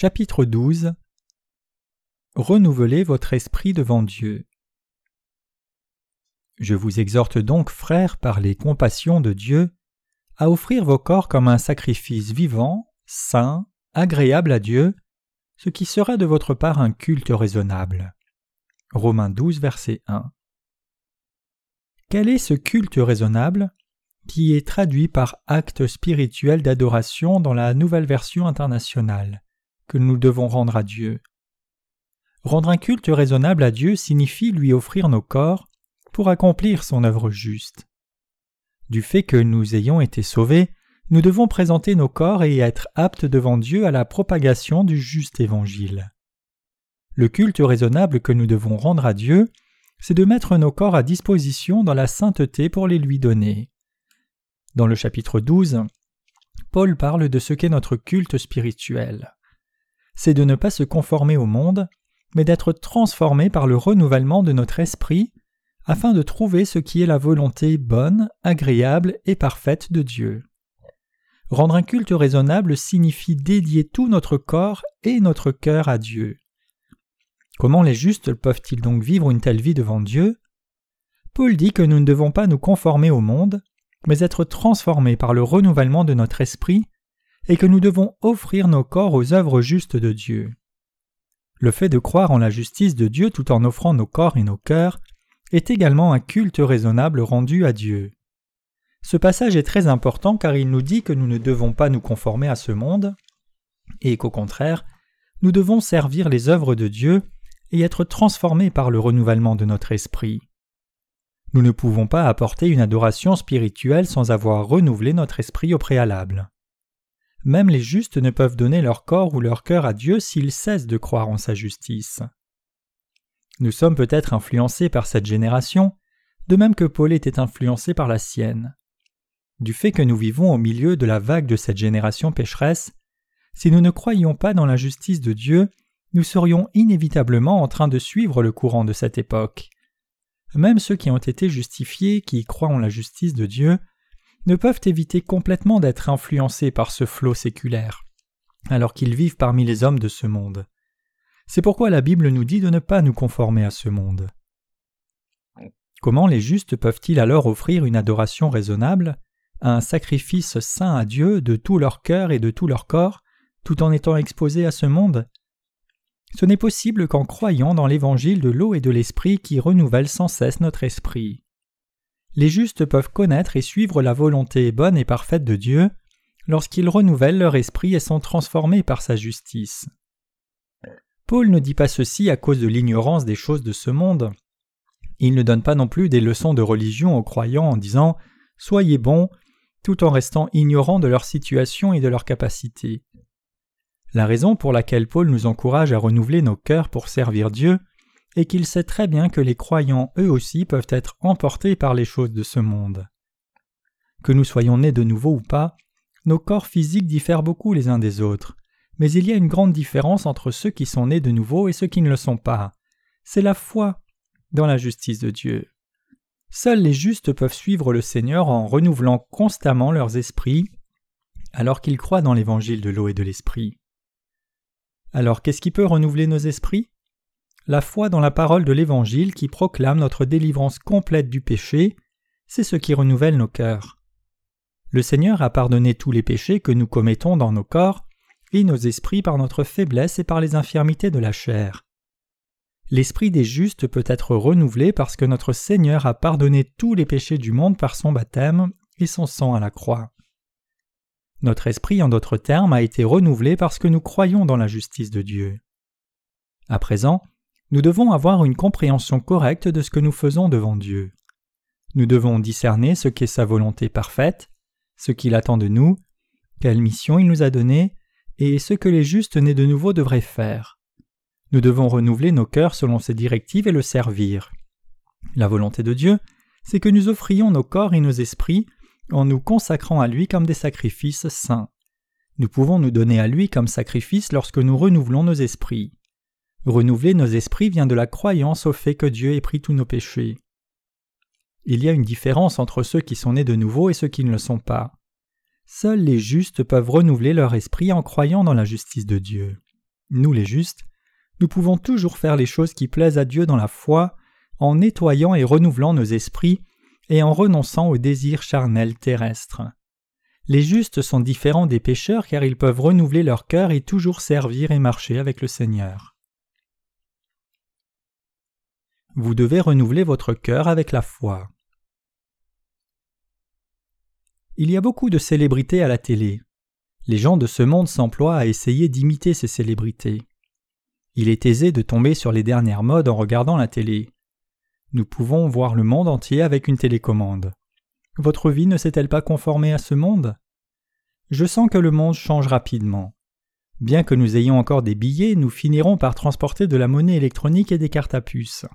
Chapitre 12 Renouvelez votre esprit devant Dieu. Je vous exhorte donc, frères, par les compassions de Dieu, à offrir vos corps comme un sacrifice vivant, saint, agréable à Dieu, ce qui sera de votre part un culte raisonnable. Romains 12, verset 1. Quel est ce culte raisonnable qui est traduit par acte spirituel d'adoration dans la nouvelle version internationale? Nous devons rendre à Dieu. Rendre un culte raisonnable à Dieu signifie lui offrir nos corps pour accomplir son œuvre juste. Du fait que nous ayons été sauvés, nous devons présenter nos corps et être aptes devant Dieu à la propagation du juste évangile. Le culte raisonnable que nous devons rendre à Dieu, c'est de mettre nos corps à disposition dans la sainteté pour les lui donner. Dans le chapitre 12, Paul parle de ce qu'est notre culte spirituel c'est de ne pas se conformer au monde, mais d'être transformé par le renouvellement de notre esprit, afin de trouver ce qui est la volonté bonne, agréable et parfaite de Dieu. Rendre un culte raisonnable signifie dédier tout notre corps et notre cœur à Dieu. Comment les justes peuvent-ils donc vivre une telle vie devant Dieu? Paul dit que nous ne devons pas nous conformer au monde, mais être transformés par le renouvellement de notre esprit et que nous devons offrir nos corps aux œuvres justes de Dieu. Le fait de croire en la justice de Dieu tout en offrant nos corps et nos cœurs est également un culte raisonnable rendu à Dieu. Ce passage est très important car il nous dit que nous ne devons pas nous conformer à ce monde, et qu'au contraire, nous devons servir les œuvres de Dieu et être transformés par le renouvellement de notre esprit. Nous ne pouvons pas apporter une adoration spirituelle sans avoir renouvelé notre esprit au préalable. Même les justes ne peuvent donner leur corps ou leur cœur à Dieu s'ils cessent de croire en sa justice. Nous sommes peut-être influencés par cette génération, de même que Paul était influencé par la sienne. Du fait que nous vivons au milieu de la vague de cette génération pécheresse, si nous ne croyions pas dans la justice de Dieu, nous serions inévitablement en train de suivre le courant de cette époque. Même ceux qui ont été justifiés, qui croient en la justice de Dieu, ne peuvent éviter complètement d'être influencés par ce flot séculaire, alors qu'ils vivent parmi les hommes de ce monde. C'est pourquoi la Bible nous dit de ne pas nous conformer à ce monde. Comment les justes peuvent-ils alors offrir une adoration raisonnable, un sacrifice saint à Dieu de tout leur cœur et de tout leur corps, tout en étant exposés à ce monde? Ce n'est possible qu'en croyant dans l'évangile de l'eau et de l'esprit qui renouvelle sans cesse notre esprit les justes peuvent connaître et suivre la volonté bonne et parfaite de Dieu lorsqu'ils renouvellent leur esprit et sont transformés par sa justice. Paul ne dit pas ceci à cause de l'ignorance des choses de ce monde. Il ne donne pas non plus des leçons de religion aux croyants en disant Soyez bons, tout en restant ignorants de leur situation et de leurs capacités. La raison pour laquelle Paul nous encourage à renouveler nos cœurs pour servir Dieu et qu'il sait très bien que les croyants eux aussi peuvent être emportés par les choses de ce monde. Que nous soyons nés de nouveau ou pas, nos corps physiques diffèrent beaucoup les uns des autres, mais il y a une grande différence entre ceux qui sont nés de nouveau et ceux qui ne le sont pas. C'est la foi dans la justice de Dieu. Seuls les justes peuvent suivre le Seigneur en renouvelant constamment leurs esprits, alors qu'ils croient dans l'évangile de l'eau et de l'esprit. Alors qu'est-ce qui peut renouveler nos esprits? La foi dans la parole de l'Évangile qui proclame notre délivrance complète du péché, c'est ce qui renouvelle nos cœurs. Le Seigneur a pardonné tous les péchés que nous commettons dans nos corps et nos esprits par notre faiblesse et par les infirmités de la chair. L'esprit des justes peut être renouvelé parce que notre Seigneur a pardonné tous les péchés du monde par son baptême et son sang à la croix. Notre esprit, en d'autres termes, a été renouvelé parce que nous croyons dans la justice de Dieu. À présent, nous devons avoir une compréhension correcte de ce que nous faisons devant Dieu. Nous devons discerner ce qu'est sa volonté parfaite, ce qu'il attend de nous, quelle mission il nous a donnée, et ce que les justes nés de nouveau devraient faire. Nous devons renouveler nos cœurs selon ses directives et le servir. La volonté de Dieu, c'est que nous offrions nos corps et nos esprits en nous consacrant à lui comme des sacrifices saints. Nous pouvons nous donner à lui comme sacrifice lorsque nous renouvelons nos esprits. Renouveler nos esprits vient de la croyance au fait que Dieu ait pris tous nos péchés. Il y a une différence entre ceux qui sont nés de nouveau et ceux qui ne le sont pas. Seuls les justes peuvent renouveler leur esprit en croyant dans la justice de Dieu. nous les justes, nous pouvons toujours faire les choses qui plaisent à Dieu dans la foi, en nettoyant et renouvelant nos esprits, et en renonçant aux désirs charnels terrestres. Les justes sont différents des pécheurs car ils peuvent renouveler leur cœur et toujours servir et marcher avec le Seigneur. Vous devez renouveler votre cœur avec la foi. Il y a beaucoup de célébrités à la télé. Les gens de ce monde s'emploient à essayer d'imiter ces célébrités. Il est aisé de tomber sur les dernières modes en regardant la télé. Nous pouvons voir le monde entier avec une télécommande. Votre vie ne s'est-elle pas conformée à ce monde? Je sens que le monde change rapidement. Bien que nous ayons encore des billets, nous finirons par transporter de la monnaie électronique et des cartes à puce.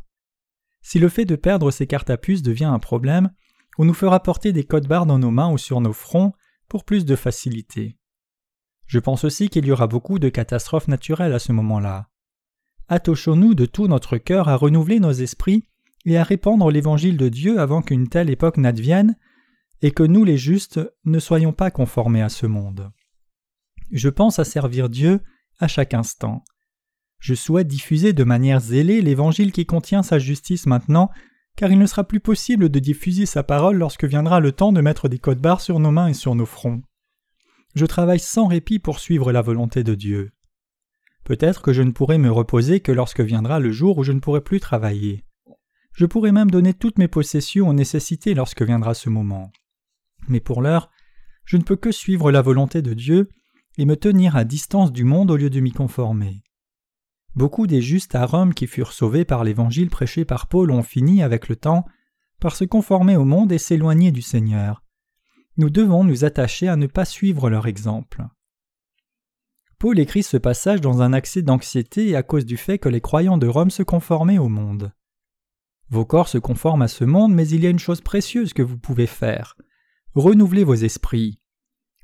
Si le fait de perdre ces cartes à puce devient un problème, on nous fera porter des codes barres dans nos mains ou sur nos fronts pour plus de facilité. Je pense aussi qu'il y aura beaucoup de catastrophes naturelles à ce moment-là. Attachons-nous de tout notre cœur à renouveler nos esprits et à répandre l'évangile de Dieu avant qu'une telle époque n'advienne, et que nous les justes ne soyons pas conformés à ce monde. Je pense à servir Dieu à chaque instant. Je souhaite diffuser de manière zélée l'évangile qui contient sa justice maintenant, car il ne sera plus possible de diffuser sa parole lorsque viendra le temps de mettre des codes barres sur nos mains et sur nos fronts. Je travaille sans répit pour suivre la volonté de Dieu. Peut-être que je ne pourrai me reposer que lorsque viendra le jour où je ne pourrai plus travailler. Je pourrai même donner toutes mes possessions aux nécessités lorsque viendra ce moment. Mais pour l'heure, je ne peux que suivre la volonté de Dieu et me tenir à distance du monde au lieu de m'y conformer. Beaucoup des justes à Rome qui furent sauvés par l'évangile prêché par Paul ont fini avec le temps par se conformer au monde et s'éloigner du Seigneur. Nous devons nous attacher à ne pas suivre leur exemple. Paul écrit ce passage dans un accès d'anxiété à cause du fait que les croyants de Rome se conformaient au monde. Vos corps se conforment à ce monde, mais il y a une chose précieuse que vous pouvez faire. Renouvelez vos esprits.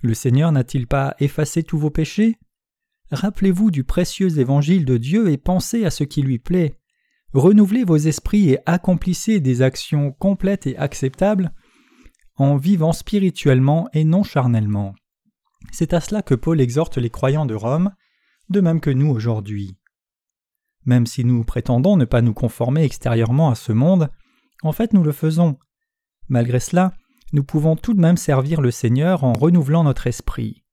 Le Seigneur n'a-t-il pas effacé tous vos péchés? Rappelez-vous du précieux évangile de Dieu et pensez à ce qui lui plaît. Renouvelez vos esprits et accomplissez des actions complètes et acceptables en vivant spirituellement et non charnellement. C'est à cela que Paul exhorte les croyants de Rome, de même que nous aujourd'hui. Même si nous prétendons ne pas nous conformer extérieurement à ce monde, en fait nous le faisons. Malgré cela, nous pouvons tout de même servir le Seigneur en renouvelant notre esprit.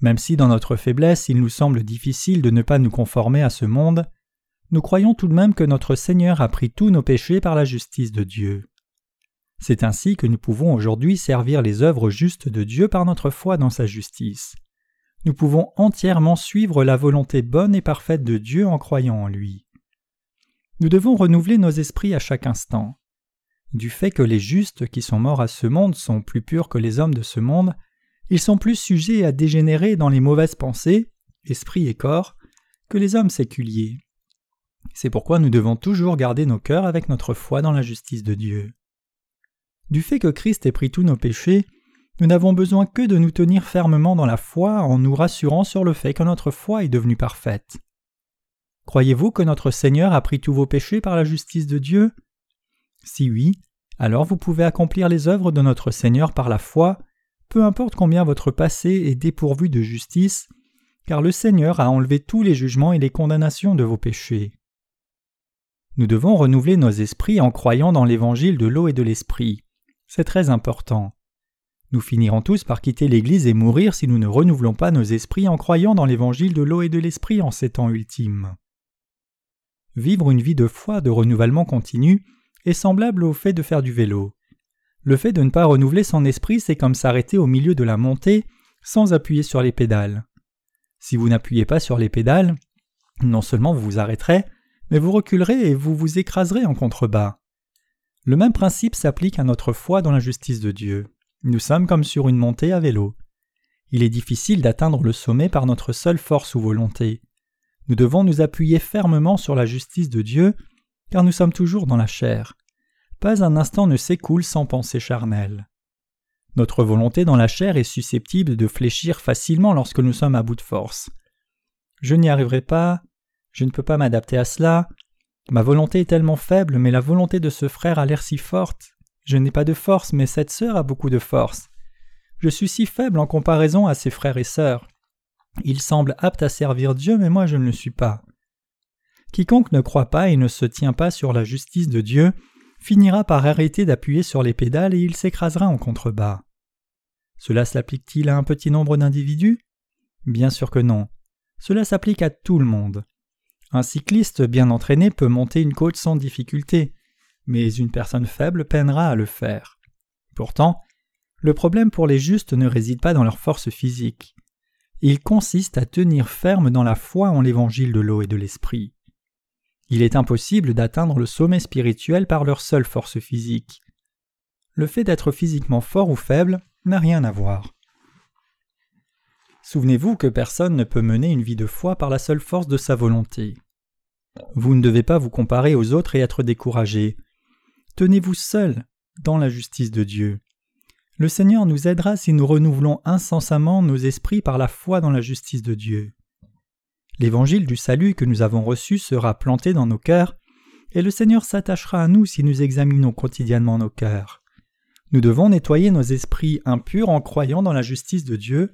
Même si dans notre faiblesse il nous semble difficile de ne pas nous conformer à ce monde, nous croyons tout de même que notre Seigneur a pris tous nos péchés par la justice de Dieu. C'est ainsi que nous pouvons aujourd'hui servir les œuvres justes de Dieu par notre foi dans sa justice nous pouvons entièrement suivre la volonté bonne et parfaite de Dieu en croyant en lui. Nous devons renouveler nos esprits à chaque instant. Du fait que les justes qui sont morts à ce monde sont plus purs que les hommes de ce monde, ils sont plus sujets à dégénérer dans les mauvaises pensées, esprit et corps, que les hommes séculiers. C'est pourquoi nous devons toujours garder nos cœurs avec notre foi dans la justice de Dieu. Du fait que Christ ait pris tous nos péchés, nous n'avons besoin que de nous tenir fermement dans la foi en nous rassurant sur le fait que notre foi est devenue parfaite. Croyez-vous que notre Seigneur a pris tous vos péchés par la justice de Dieu? Si oui, alors vous pouvez accomplir les œuvres de notre Seigneur par la foi, peu importe combien votre passé est dépourvu de justice, car le Seigneur a enlevé tous les jugements et les condamnations de vos péchés. Nous devons renouveler nos esprits en croyant dans l'évangile de l'eau et de l'esprit. C'est très important. Nous finirons tous par quitter l'Église et mourir si nous ne renouvelons pas nos esprits en croyant dans l'évangile de l'eau et de l'esprit en ces temps ultimes. Vivre une vie de foi, de renouvellement continu, est semblable au fait de faire du vélo. Le fait de ne pas renouveler son esprit, c'est comme s'arrêter au milieu de la montée sans appuyer sur les pédales. Si vous n'appuyez pas sur les pédales, non seulement vous vous arrêterez, mais vous reculerez et vous vous écraserez en contrebas. Le même principe s'applique à notre foi dans la justice de Dieu. Nous sommes comme sur une montée à vélo. Il est difficile d'atteindre le sommet par notre seule force ou volonté. Nous devons nous appuyer fermement sur la justice de Dieu, car nous sommes toujours dans la chair. Pas un instant ne s'écoule sans pensée charnelle. Notre volonté dans la chair est susceptible de fléchir facilement lorsque nous sommes à bout de force. Je n'y arriverai pas, je ne peux pas m'adapter à cela, ma volonté est tellement faible, mais la volonté de ce frère a l'air si forte, je n'ai pas de force, mais cette sœur a beaucoup de force. Je suis si faible en comparaison à ses frères et sœurs. Il semble apte à servir Dieu, mais moi je ne le suis pas. Quiconque ne croit pas et ne se tient pas sur la justice de Dieu finira par arrêter d'appuyer sur les pédales et il s'écrasera en contrebas. Cela s'applique-t-il à un petit nombre d'individus? Bien sûr que non. Cela s'applique à tout le monde. Un cycliste bien entraîné peut monter une côte sans difficulté, mais une personne faible peinera à le faire. Pourtant, le problème pour les justes ne réside pas dans leur force physique. Il consiste à tenir ferme dans la foi en l'évangile de l'eau et de l'esprit. Il est impossible d'atteindre le sommet spirituel par leur seule force physique. Le fait d'être physiquement fort ou faible n'a rien à voir. Souvenez-vous que personne ne peut mener une vie de foi par la seule force de sa volonté. Vous ne devez pas vous comparer aux autres et être découragé. Tenez-vous seul dans la justice de Dieu. Le Seigneur nous aidera si nous renouvelons incessamment nos esprits par la foi dans la justice de Dieu. L'évangile du salut que nous avons reçu sera planté dans nos cœurs, et le Seigneur s'attachera à nous si nous examinons quotidiennement nos cœurs. Nous devons nettoyer nos esprits impurs en croyant dans la justice de Dieu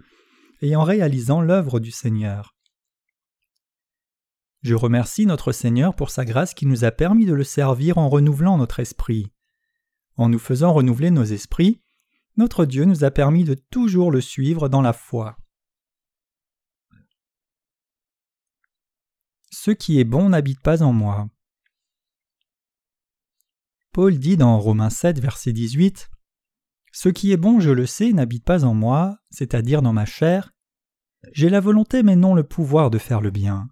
et en réalisant l'œuvre du Seigneur. Je remercie notre Seigneur pour sa grâce qui nous a permis de le servir en renouvelant notre esprit. En nous faisant renouveler nos esprits, notre Dieu nous a permis de toujours le suivre dans la foi. Ce qui est bon n'habite pas en moi. Paul dit dans Romains 7, verset 18 Ce qui est bon, je le sais, n'habite pas en moi, c'est-à-dire dans ma chair. J'ai la volonté mais non le pouvoir de faire le bien.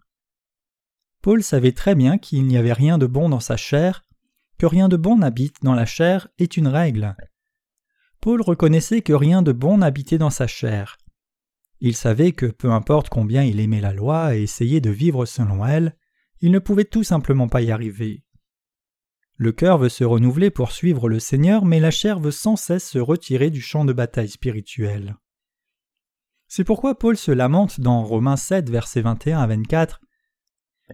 Paul savait très bien qu'il n'y avait rien de bon dans sa chair, que rien de bon n'habite dans la chair est une règle. Paul reconnaissait que rien de bon n'habitait dans sa chair. Il savait que peu importe combien il aimait la loi et essayait de vivre selon elle, il ne pouvait tout simplement pas y arriver. Le cœur veut se renouveler pour suivre le Seigneur, mais la chair veut sans cesse se retirer du champ de bataille spirituel. C'est pourquoi Paul se lamente dans Romains 7, versets 21 à 24.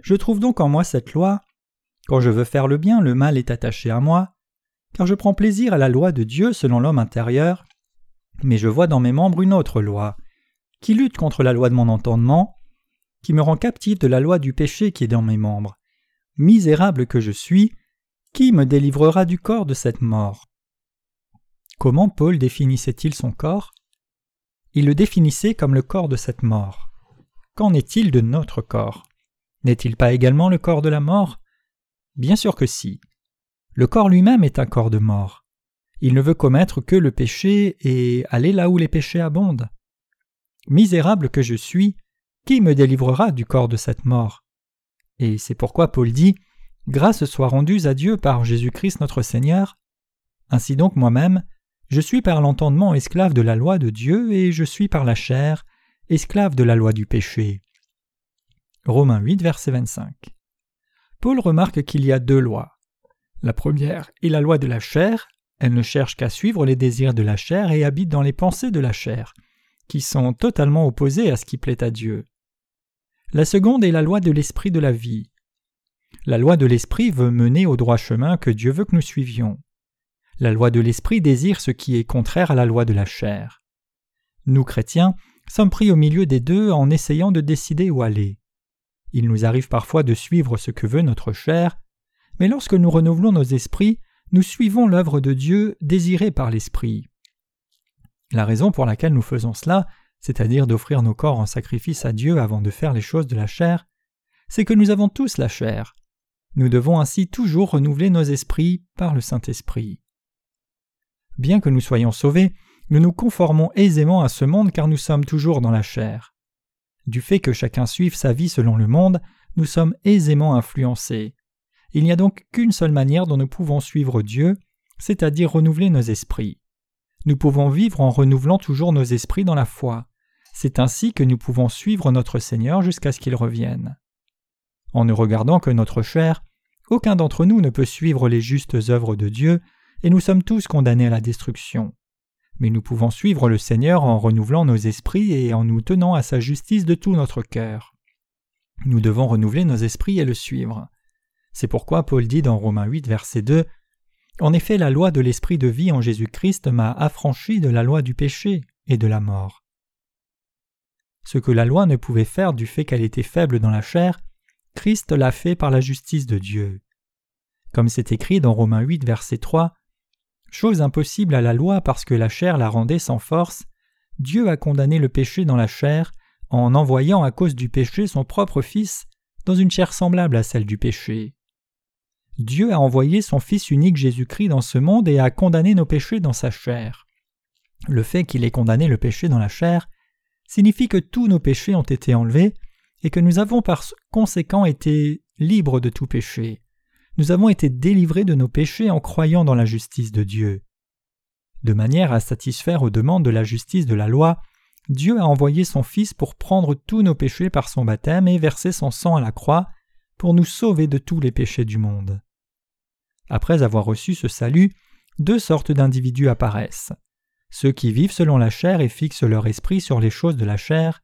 Je trouve donc en moi cette loi. Quand je veux faire le bien, le mal est attaché à moi, car je prends plaisir à la loi de Dieu selon l'homme intérieur, mais je vois dans mes membres une autre loi, qui lutte contre la loi de mon entendement, qui me rend captif de la loi du péché qui est dans mes membres. Misérable que je suis, qui me délivrera du corps de cette mort? Comment Paul définissait-il son corps? Il le définissait comme le corps de cette mort. Qu'en est-il de notre corps? N'est-il pas également le corps de la mort? Bien sûr que si. Le corps lui-même est un corps de mort. Il ne veut commettre que le péché et aller là où les péchés abondent. Misérable que je suis, qui me délivrera du corps de cette mort? Et c'est pourquoi Paul dit Grâce soit rendue à Dieu par Jésus-Christ notre Seigneur. Ainsi donc moi-même, je suis par l'entendement esclave de la loi de Dieu et je suis par la chair esclave de la loi du péché. Romains 8, verset 25. Paul remarque qu'il y a deux lois. La première est la loi de la chair, elle ne cherche qu'à suivre les désirs de la chair et habite dans les pensées de la chair qui sont totalement opposés à ce qui plaît à Dieu. La seconde est la loi de l'esprit de la vie. La loi de l'esprit veut mener au droit chemin que Dieu veut que nous suivions. La loi de l'esprit désire ce qui est contraire à la loi de la chair. Nous, chrétiens, sommes pris au milieu des deux en essayant de décider où aller. Il nous arrive parfois de suivre ce que veut notre chair, mais lorsque nous renouvelons nos esprits, nous suivons l'œuvre de Dieu désirée par l'Esprit. La raison pour laquelle nous faisons cela, c'est-à-dire d'offrir nos corps en sacrifice à Dieu avant de faire les choses de la chair, c'est que nous avons tous la chair. Nous devons ainsi toujours renouveler nos esprits par le Saint-Esprit. Bien que nous soyons sauvés, nous nous conformons aisément à ce monde car nous sommes toujours dans la chair. Du fait que chacun suive sa vie selon le monde, nous sommes aisément influencés. Il n'y a donc qu'une seule manière dont nous pouvons suivre Dieu, c'est-à-dire renouveler nos esprits. Nous pouvons vivre en renouvelant toujours nos esprits dans la foi. C'est ainsi que nous pouvons suivre notre Seigneur jusqu'à ce qu'il revienne. En ne regardant que notre chair, aucun d'entre nous ne peut suivre les justes œuvres de Dieu, et nous sommes tous condamnés à la destruction. Mais nous pouvons suivre le Seigneur en renouvelant nos esprits et en nous tenant à sa justice de tout notre cœur. Nous devons renouveler nos esprits et le suivre. C'est pourquoi Paul dit dans Romains 8, verset 2 en effet, la loi de l'esprit de vie en Jésus-Christ m'a affranchi de la loi du péché et de la mort. Ce que la loi ne pouvait faire du fait qu'elle était faible dans la chair, Christ l'a fait par la justice de Dieu. Comme c'est écrit dans Romains 8, verset 3, Chose impossible à la loi parce que la chair la rendait sans force, Dieu a condamné le péché dans la chair en envoyant à cause du péché son propre Fils dans une chair semblable à celle du péché. Dieu a envoyé son Fils unique Jésus-Christ dans ce monde et a condamné nos péchés dans sa chair. Le fait qu'il ait condamné le péché dans la chair signifie que tous nos péchés ont été enlevés et que nous avons par conséquent été libres de tout péché. Nous avons été délivrés de nos péchés en croyant dans la justice de Dieu. De manière à satisfaire aux demandes de la justice de la loi, Dieu a envoyé son Fils pour prendre tous nos péchés par son baptême et verser son sang à la croix pour nous sauver de tous les péchés du monde. Après avoir reçu ce salut, deux sortes d'individus apparaissent. Ceux qui vivent selon la chair et fixent leur esprit sur les choses de la chair,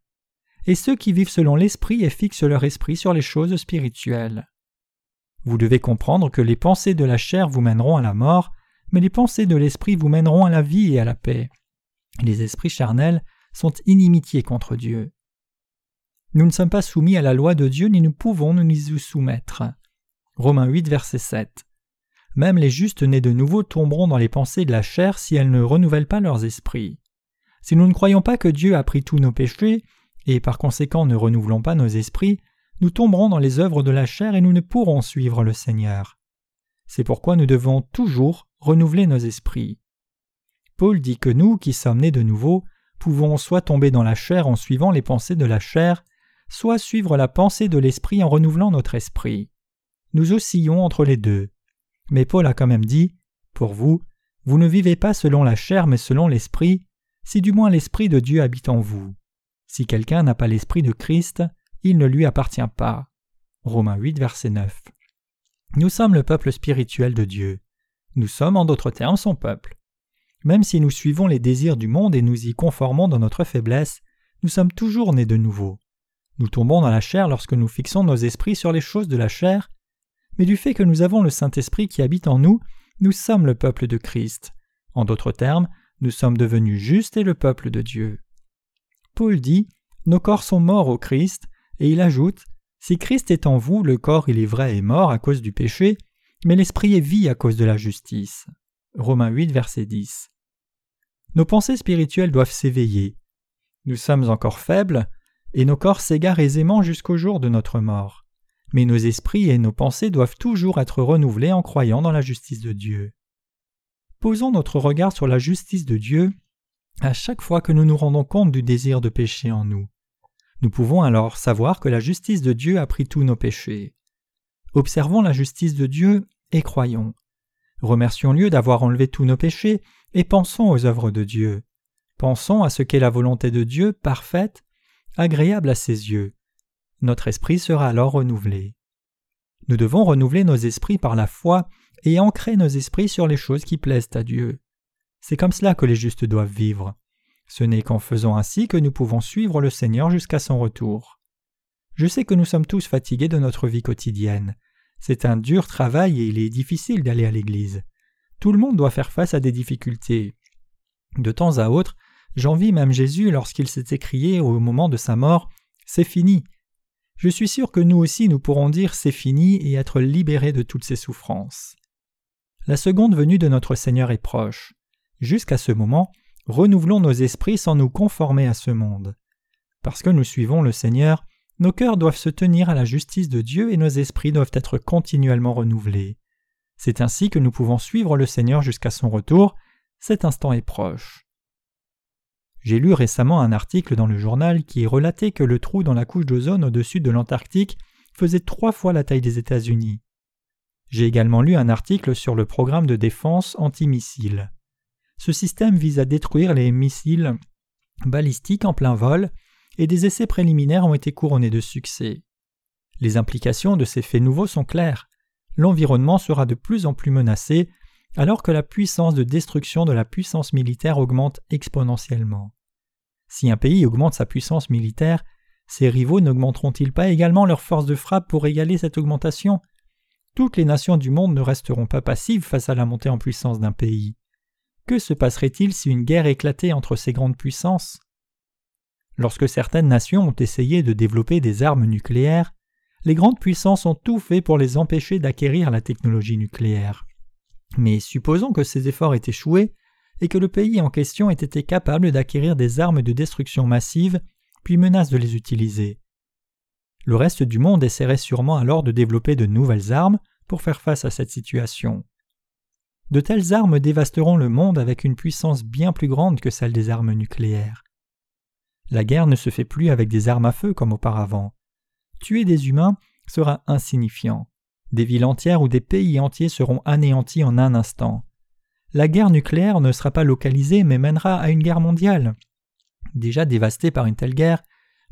et ceux qui vivent selon l'esprit et fixent leur esprit sur les choses spirituelles. Vous devez comprendre que les pensées de la chair vous mèneront à la mort, mais les pensées de l'esprit vous mèneront à la vie et à la paix. Les esprits charnels sont inimitiés contre Dieu. Nous ne sommes pas soumis à la loi de Dieu ni nous pouvons nous y soumettre. Romains 8, verset 7. Même les justes nés de nouveau tomberont dans les pensées de la chair si elles ne renouvellent pas leurs esprits. Si nous ne croyons pas que Dieu a pris tous nos péchés, et par conséquent ne renouvelons pas nos esprits, nous tomberons dans les œuvres de la chair et nous ne pourrons suivre le Seigneur. C'est pourquoi nous devons toujours renouveler nos esprits. Paul dit que nous, qui sommes nés de nouveau, pouvons soit tomber dans la chair en suivant les pensées de la chair, soit suivre la pensée de l'esprit en renouvelant notre esprit. Nous oscillons entre les deux. Mais Paul a quand même dit Pour vous, vous ne vivez pas selon la chair mais selon l'esprit, si du moins l'esprit de Dieu habite en vous. Si quelqu'un n'a pas l'esprit de Christ, il ne lui appartient pas. Romains 8, verset 9. Nous sommes le peuple spirituel de Dieu. Nous sommes en d'autres termes son peuple. Même si nous suivons les désirs du monde et nous y conformons dans notre faiblesse, nous sommes toujours nés de nouveau. Nous tombons dans la chair lorsque nous fixons nos esprits sur les choses de la chair, mais du fait que nous avons le Saint-Esprit qui habite en nous, nous sommes le peuple de Christ. En d'autres termes, nous sommes devenus justes et le peuple de Dieu. Paul dit Nos corps sont morts au Christ, et il ajoute Si Christ est en vous, le corps il est vrai est mort à cause du péché, mais l'esprit est vie à cause de la justice. Romains 8, verset 10. Nos pensées spirituelles doivent s'éveiller. Nous sommes encore faibles, et nos corps s'égarent aisément jusqu'au jour de notre mort. Mais nos esprits et nos pensées doivent toujours être renouvelés en croyant dans la justice de Dieu. Posons notre regard sur la justice de Dieu à chaque fois que nous nous rendons compte du désir de péché en nous. Nous pouvons alors savoir que la justice de Dieu a pris tous nos péchés. Observons la justice de Dieu et croyons. Remercions-le d'avoir enlevé tous nos péchés et pensons aux œuvres de Dieu. Pensons à ce qu'est la volonté de Dieu parfaite, agréable à ses yeux. Notre esprit sera alors renouvelé. Nous devons renouveler nos esprits par la foi et ancrer nos esprits sur les choses qui plaisent à Dieu. C'est comme cela que les justes doivent vivre. Ce n'est qu'en faisant ainsi que nous pouvons suivre le Seigneur jusqu'à son retour. Je sais que nous sommes tous fatigués de notre vie quotidienne. C'est un dur travail et il est difficile d'aller à l'église. Tout le monde doit faire face à des difficultés. De temps à autre, j'envie même Jésus lorsqu'il s'est écrié au moment de sa mort C'est fini. Je suis sûr que nous aussi nous pourrons dire C'est fini et être libérés de toutes ces souffrances. La seconde venue de notre Seigneur est proche. Jusqu'à ce moment, renouvelons nos esprits sans nous conformer à ce monde. Parce que nous suivons le Seigneur, nos cœurs doivent se tenir à la justice de Dieu et nos esprits doivent être continuellement renouvelés. C'est ainsi que nous pouvons suivre le Seigneur jusqu'à son retour, cet instant est proche. J'ai lu récemment un article dans le journal qui relatait que le trou dans la couche d'ozone au-dessus de l'Antarctique faisait trois fois la taille des États-Unis. J'ai également lu un article sur le programme de défense antimissile. Ce système vise à détruire les missiles balistiques en plein vol, et des essais préliminaires ont été couronnés de succès. Les implications de ces faits nouveaux sont claires. L'environnement sera de plus en plus menacé, alors que la puissance de destruction de la puissance militaire augmente exponentiellement. Si un pays augmente sa puissance militaire, ses rivaux n'augmenteront-ils pas également leur force de frappe pour égaler cette augmentation? Toutes les nations du monde ne resteront pas passives face à la montée en puissance d'un pays. Que se passerait-il si une guerre éclatait entre ces grandes puissances? Lorsque certaines nations ont essayé de développer des armes nucléaires, les grandes puissances ont tout fait pour les empêcher d'acquérir la technologie nucléaire. Mais supposons que ces efforts aient échoué et que le pays en question ait été capable d'acquérir des armes de destruction massive, puis menace de les utiliser. Le reste du monde essaierait sûrement alors de développer de nouvelles armes pour faire face à cette situation. De telles armes dévasteront le monde avec une puissance bien plus grande que celle des armes nucléaires. La guerre ne se fait plus avec des armes à feu comme auparavant. Tuer des humains sera insignifiant. Des villes entières ou des pays entiers seront anéantis en un instant. La guerre nucléaire ne sera pas localisée mais mènera à une guerre mondiale. Déjà dévasté par une telle guerre,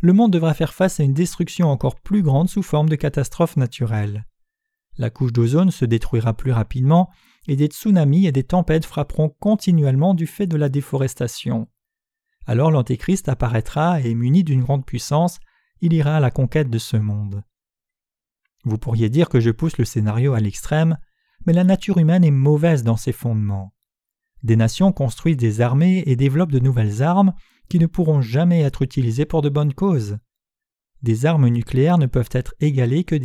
le monde devra faire face à une destruction encore plus grande sous forme de catastrophe naturelle. La couche d'ozone se détruira plus rapidement et des tsunamis et des tempêtes frapperont continuellement du fait de la déforestation. Alors l'Antéchrist apparaîtra et, muni d'une grande puissance, il ira à la conquête de ce monde. Vous pourriez dire que je pousse le scénario à l'extrême, mais la nature humaine est mauvaise dans ses fondements. Des nations construisent des armées et développent de nouvelles armes qui ne pourront jamais être utilisées pour de bonnes causes. Des armes nucléaires ne peuvent être égalées que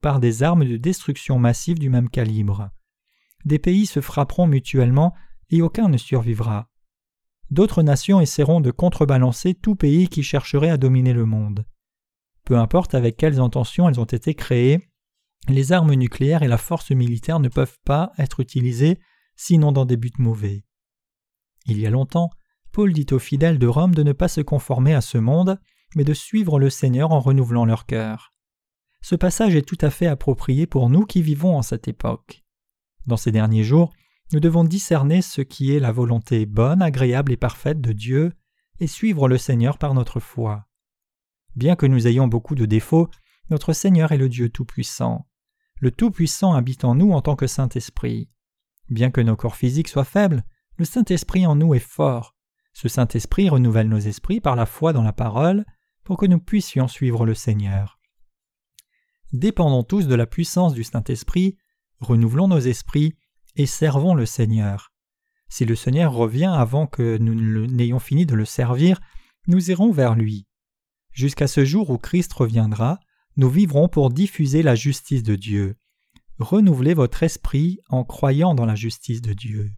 par des armes de destruction massive du même calibre. Des pays se frapperont mutuellement et aucun ne survivra. D'autres nations essaieront de contrebalancer tout pays qui chercherait à dominer le monde. Peu importe avec quelles intentions elles ont été créées, les armes nucléaires et la force militaire ne peuvent pas être utilisées sinon dans des buts mauvais. Il y a longtemps, Paul dit aux fidèles de Rome de ne pas se conformer à ce monde, mais de suivre le Seigneur en renouvelant leur cœur. Ce passage est tout à fait approprié pour nous qui vivons en cette époque. Dans ces derniers jours, nous devons discerner ce qui est la volonté bonne, agréable et parfaite de Dieu, et suivre le Seigneur par notre foi. Bien que nous ayons beaucoup de défauts, notre Seigneur est le Dieu Tout-Puissant. Le Tout-Puissant habite en nous en tant que Saint-Esprit. Bien que nos corps physiques soient faibles, le Saint-Esprit en nous est fort. Ce Saint-Esprit renouvelle nos esprits par la foi dans la parole pour que nous puissions suivre le Seigneur. Dépendons tous de la puissance du Saint-Esprit, renouvelons nos esprits et servons le Seigneur. Si le Seigneur revient avant que nous n'ayons fini de le servir, nous irons vers lui. Jusqu'à ce jour où Christ reviendra, nous vivrons pour diffuser la justice de Dieu. Renouvelez votre esprit en croyant dans la justice de Dieu.